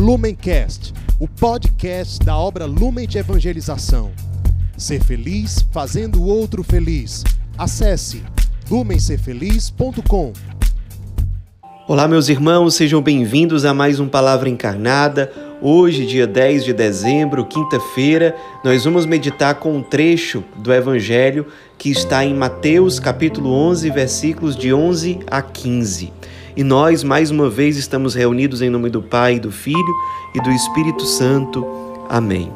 Lumencast, o podcast da obra Lumen de Evangelização. Ser feliz fazendo o outro feliz. Acesse lumencerfeliz.com. Olá, meus irmãos, sejam bem-vindos a mais um Palavra Encarnada. Hoje, dia 10 de dezembro, quinta-feira, nós vamos meditar com um trecho do Evangelho que está em Mateus, capítulo 11, versículos de 11 a 15. E nós, mais uma vez, estamos reunidos em nome do Pai, do Filho e do Espírito Santo. Amém.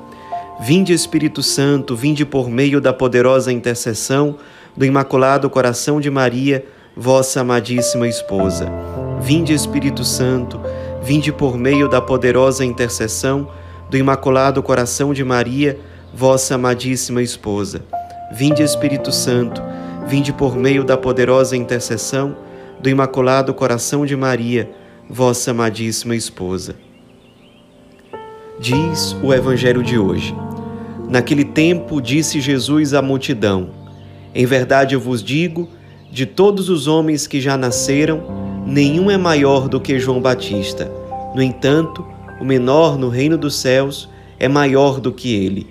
Vinde, Espírito Santo, vinde por meio da poderosa intercessão do Imaculado Coração de Maria, vossa amadíssima esposa. Vinde, Espírito Santo, vinde por meio da poderosa intercessão do Imaculado Coração de Maria, vossa amadíssima esposa. Vinde, Espírito Santo, vinde por meio da poderosa intercessão do Imaculado Coração de Maria, vossa amadíssima esposa. Diz o Evangelho de hoje. Naquele tempo disse Jesus à multidão: Em verdade eu vos digo, de todos os homens que já nasceram, nenhum é maior do que João Batista. No entanto, o menor no reino dos céus é maior do que ele.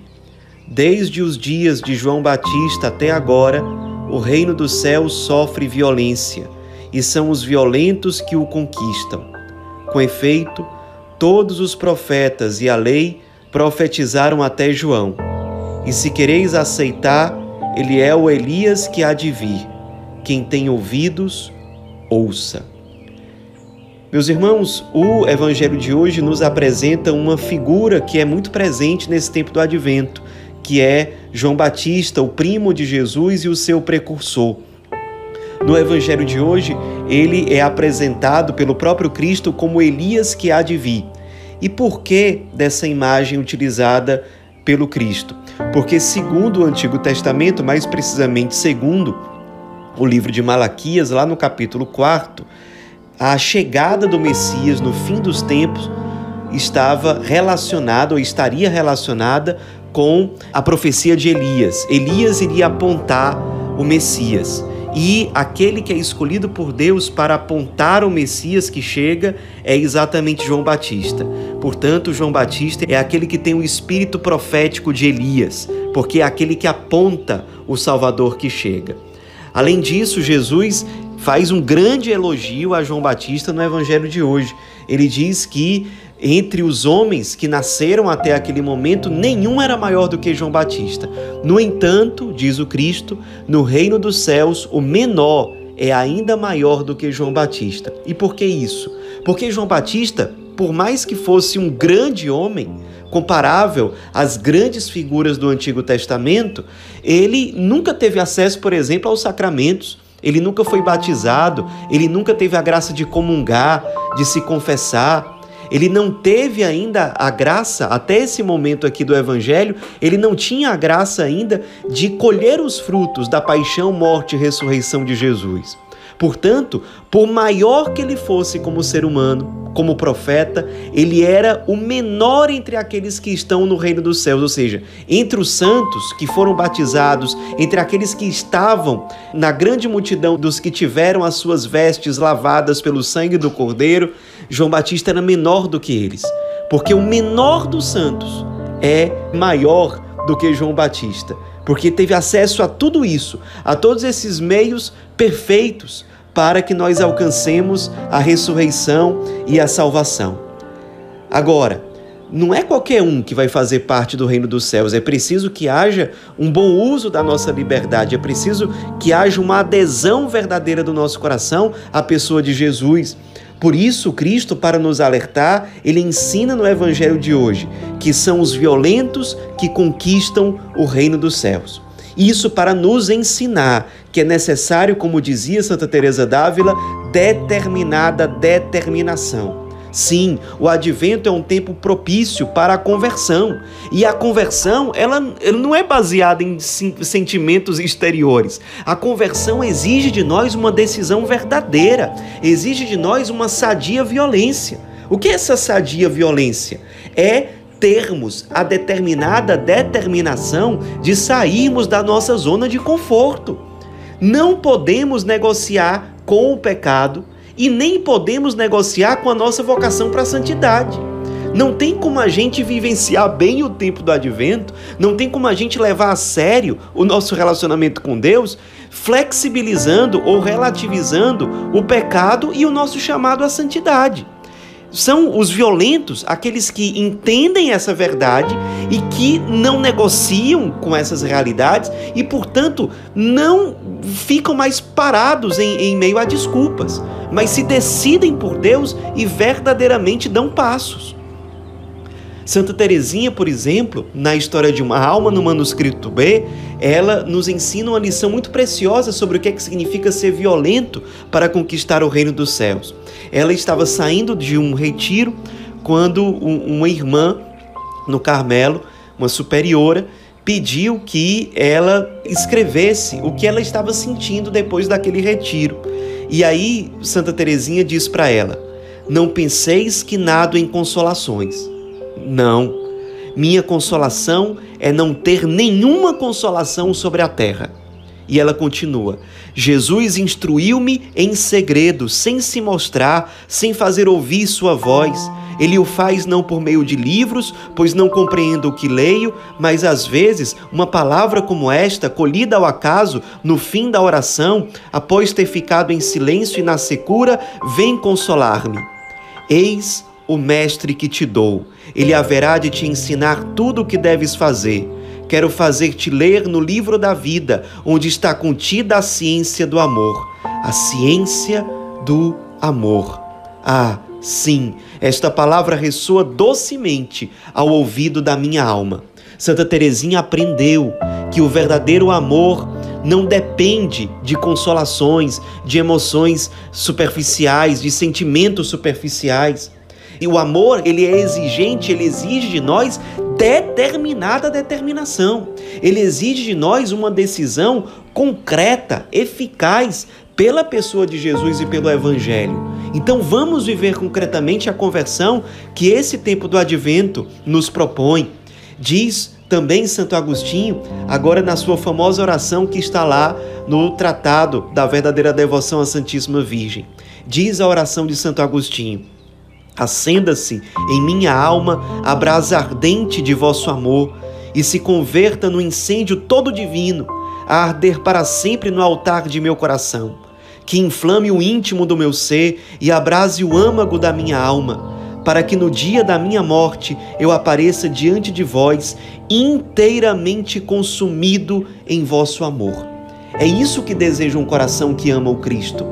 Desde os dias de João Batista até agora, o reino dos céus sofre violência, e são os violentos que o conquistam. Com efeito, todos os profetas e a lei profetizaram até João. E se quereis aceitar, ele é o Elias que há de vir. Quem tem ouvidos, ouça. Meus irmãos, o evangelho de hoje nos apresenta uma figura que é muito presente nesse tempo do advento, que é João Batista, o primo de Jesus e o seu precursor. No evangelho de hoje, ele é apresentado pelo próprio Cristo como Elias que há de vir. E por que dessa imagem utilizada pelo Cristo? Porque, segundo o Antigo Testamento, mais precisamente segundo o livro de Malaquias, lá no capítulo 4, a chegada do Messias no fim dos tempos estava relacionada ou estaria relacionada com a profecia de Elias. Elias iria apontar o Messias. E aquele que é escolhido por Deus para apontar o Messias que chega é exatamente João Batista. Portanto, João Batista é aquele que tem o espírito profético de Elias, porque é aquele que aponta o Salvador que chega. Além disso, Jesus faz um grande elogio a João Batista no evangelho de hoje. Ele diz que entre os homens que nasceram até aquele momento, nenhum era maior do que João Batista. No entanto, diz o Cristo, no reino dos céus, o menor é ainda maior do que João Batista. E por que isso? Porque João Batista, por mais que fosse um grande homem, comparável às grandes figuras do Antigo Testamento, ele nunca teve acesso, por exemplo, aos sacramentos ele nunca foi batizado, ele nunca teve a graça de comungar, de se confessar. Ele não teve ainda a graça, até esse momento aqui do Evangelho, ele não tinha a graça ainda de colher os frutos da paixão, morte e ressurreição de Jesus. Portanto, por maior que ele fosse como ser humano, como profeta, ele era o menor entre aqueles que estão no reino dos céus, ou seja, entre os santos que foram batizados, entre aqueles que estavam na grande multidão dos que tiveram as suas vestes lavadas pelo sangue do Cordeiro, João Batista era menor do que eles, porque o menor dos santos é maior do que João Batista porque teve acesso a tudo isso, a todos esses meios perfeitos para que nós alcancemos a ressurreição e a salvação. Agora, não é qualquer um que vai fazer parte do reino dos céus, é preciso que haja um bom uso da nossa liberdade, é preciso que haja uma adesão verdadeira do nosso coração à pessoa de Jesus. Por isso, Cristo, para nos alertar, ele ensina no evangelho de hoje que são os violentos que conquistam o reino dos céus. Isso para nos ensinar que é necessário, como dizia Santa Teresa d'Ávila, determinada determinação. Sim, o advento é um tempo propício para a conversão. E a conversão, ela, ela não é baseada em sentimentos exteriores. A conversão exige de nós uma decisão verdadeira, exige de nós uma sadia violência. O que é essa sadia violência? É termos a determinada determinação de sairmos da nossa zona de conforto. Não podemos negociar com o pecado e nem podemos negociar com a nossa vocação para a santidade. Não tem como a gente vivenciar bem o tempo do advento, não tem como a gente levar a sério o nosso relacionamento com Deus, flexibilizando ou relativizando o pecado e o nosso chamado à santidade. São os violentos aqueles que entendem essa verdade e que não negociam com essas realidades e, portanto, não ficam mais parados em, em meio a desculpas, mas se decidem por Deus e verdadeiramente dão passos. Santa Teresinha, por exemplo, na história de uma alma no manuscrito B, ela nos ensina uma lição muito preciosa sobre o que, é que significa ser violento para conquistar o reino dos céus. Ela estava saindo de um retiro quando uma irmã no Carmelo, uma superiora, pediu que ela escrevesse o que ela estava sentindo depois daquele retiro. E aí Santa Teresinha diz para ela: Não penseis que nado em consolações não. Minha consolação é não ter nenhuma consolação sobre a terra. E ela continua: Jesus instruiu-me em segredo, sem se mostrar, sem fazer ouvir sua voz. Ele o faz não por meio de livros, pois não compreendo o que leio, mas às vezes uma palavra como esta, colhida ao acaso no fim da oração, após ter ficado em silêncio e na secura, vem consolar-me. Eis o mestre que te dou. Ele haverá de te ensinar tudo o que deves fazer. Quero fazer-te ler no livro da vida, onde está contida a ciência do amor. A ciência do amor. Ah, sim, esta palavra ressoa docemente ao ouvido da minha alma. Santa Teresinha aprendeu que o verdadeiro amor não depende de consolações, de emoções superficiais, de sentimentos superficiais. E o amor, ele é exigente, ele exige de nós determinada determinação. Ele exige de nós uma decisão concreta, eficaz pela pessoa de Jesus e pelo evangelho. Então vamos viver concretamente a conversão que esse tempo do advento nos propõe. Diz também Santo Agostinho, agora na sua famosa oração que está lá no Tratado da Verdadeira Devoção à Santíssima Virgem. Diz a oração de Santo Agostinho: Acenda-se em minha alma a brasa ardente de vosso amor e se converta no incêndio todo divino, a arder para sempre no altar de meu coração. Que inflame o íntimo do meu ser e abrase o âmago da minha alma, para que no dia da minha morte eu apareça diante de vós inteiramente consumido em vosso amor. É isso que deseja um coração que ama o Cristo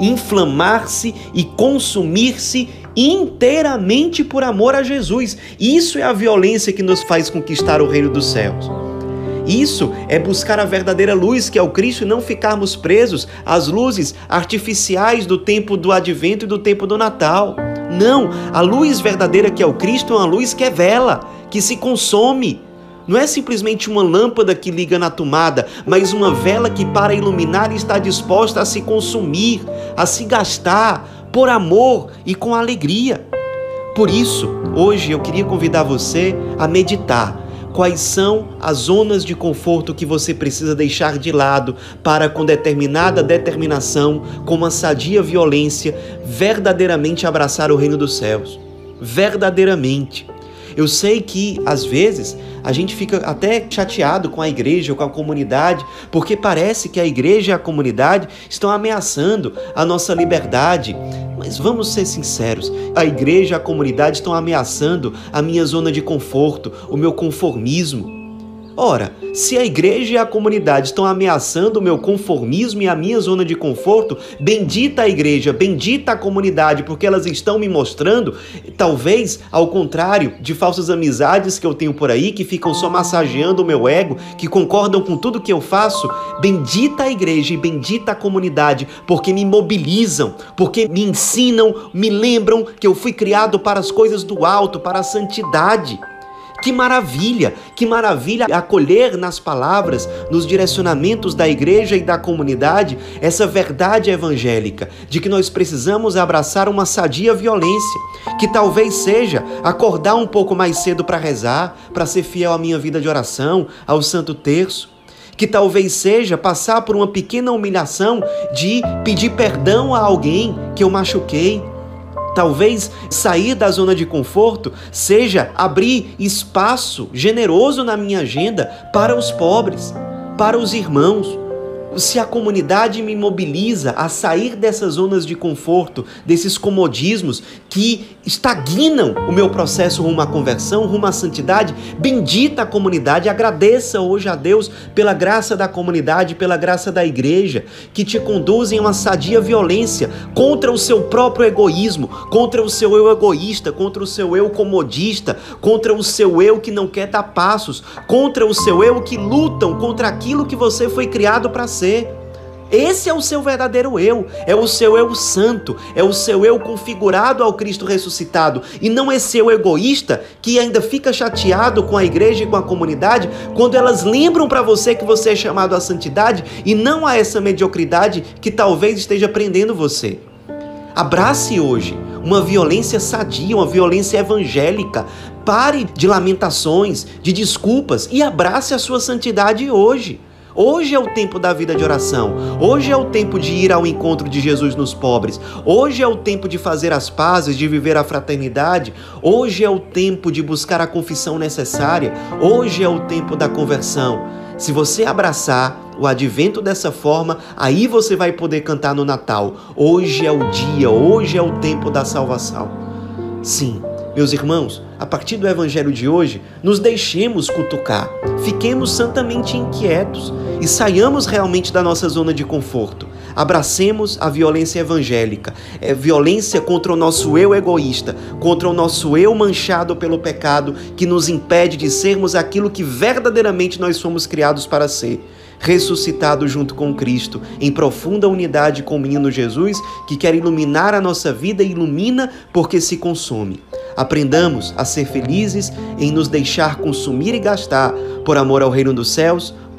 inflamar-se e consumir-se inteiramente por amor a Jesus. Isso é a violência que nos faz conquistar o reino dos céus. Isso é buscar a verdadeira luz, que é o Cristo, e não ficarmos presos às luzes artificiais do tempo do advento e do tempo do Natal. Não, a luz verdadeira que é o Cristo é uma luz que é vela, que se consome. Não é simplesmente uma lâmpada que liga na tomada, mas uma vela que, para iluminar, está disposta a se consumir, a se gastar, por amor e com alegria. Por isso, hoje eu queria convidar você a meditar quais são as zonas de conforto que você precisa deixar de lado para, com determinada determinação, com uma sadia violência, verdadeiramente abraçar o reino dos céus. Verdadeiramente. Eu sei que, às vezes, a gente fica até chateado com a igreja ou com a comunidade, porque parece que a igreja e a comunidade estão ameaçando a nossa liberdade. Mas vamos ser sinceros, a igreja e a comunidade estão ameaçando a minha zona de conforto, o meu conformismo. Ora, se a igreja e a comunidade estão ameaçando o meu conformismo e a minha zona de conforto, bendita a igreja, bendita a comunidade, porque elas estão me mostrando, talvez ao contrário de falsas amizades que eu tenho por aí, que ficam só massageando o meu ego, que concordam com tudo que eu faço, bendita a igreja e bendita a comunidade, porque me mobilizam, porque me ensinam, me lembram que eu fui criado para as coisas do alto, para a santidade. Que maravilha, que maravilha acolher nas palavras, nos direcionamentos da igreja e da comunidade, essa verdade evangélica de que nós precisamos abraçar uma sadia violência, que talvez seja acordar um pouco mais cedo para rezar, para ser fiel à minha vida de oração, ao Santo Terço que talvez seja passar por uma pequena humilhação de pedir perdão a alguém que eu machuquei, Talvez sair da zona de conforto seja abrir espaço generoso na minha agenda para os pobres, para os irmãos, se a comunidade me mobiliza a sair dessas zonas de conforto, desses comodismos que estagnam o meu processo rumo à conversão, rumo à santidade, bendita a comunidade, agradeça hoje a Deus pela graça da comunidade, pela graça da igreja, que te conduzem a uma sadia violência contra o seu próprio egoísmo, contra o seu eu egoísta, contra o seu eu comodista, contra o seu eu que não quer dar passos, contra o seu eu que lutam contra aquilo que você foi criado para ser. Esse é o seu verdadeiro eu, é o seu eu santo, é o seu eu configurado ao Cristo ressuscitado, e não esse eu egoísta que ainda fica chateado com a igreja e com a comunidade quando elas lembram para você que você é chamado à santidade e não a essa mediocridade que talvez esteja prendendo você. Abrace hoje uma violência sadia, uma violência evangélica. Pare de lamentações, de desculpas e abrace a sua santidade hoje. Hoje é o tempo da vida de oração. Hoje é o tempo de ir ao encontro de Jesus nos pobres. Hoje é o tempo de fazer as pazes, de viver a fraternidade. Hoje é o tempo de buscar a confissão necessária. Hoje é o tempo da conversão. Se você abraçar o advento dessa forma, aí você vai poder cantar no Natal. Hoje é o dia, hoje é o tempo da salvação. Sim, meus irmãos, a partir do evangelho de hoje, nos deixemos cutucar, fiquemos santamente inquietos e saiamos realmente da nossa zona de conforto. Abracemos a violência evangélica, é violência contra o nosso eu egoísta, contra o nosso eu manchado pelo pecado que nos impede de sermos aquilo que verdadeiramente nós fomos criados para ser ressuscitado junto com Cristo, em profunda unidade com o menino Jesus, que quer iluminar a nossa vida e ilumina porque se consome. Aprendamos a ser felizes em nos deixar consumir e gastar por amor ao reino dos céus,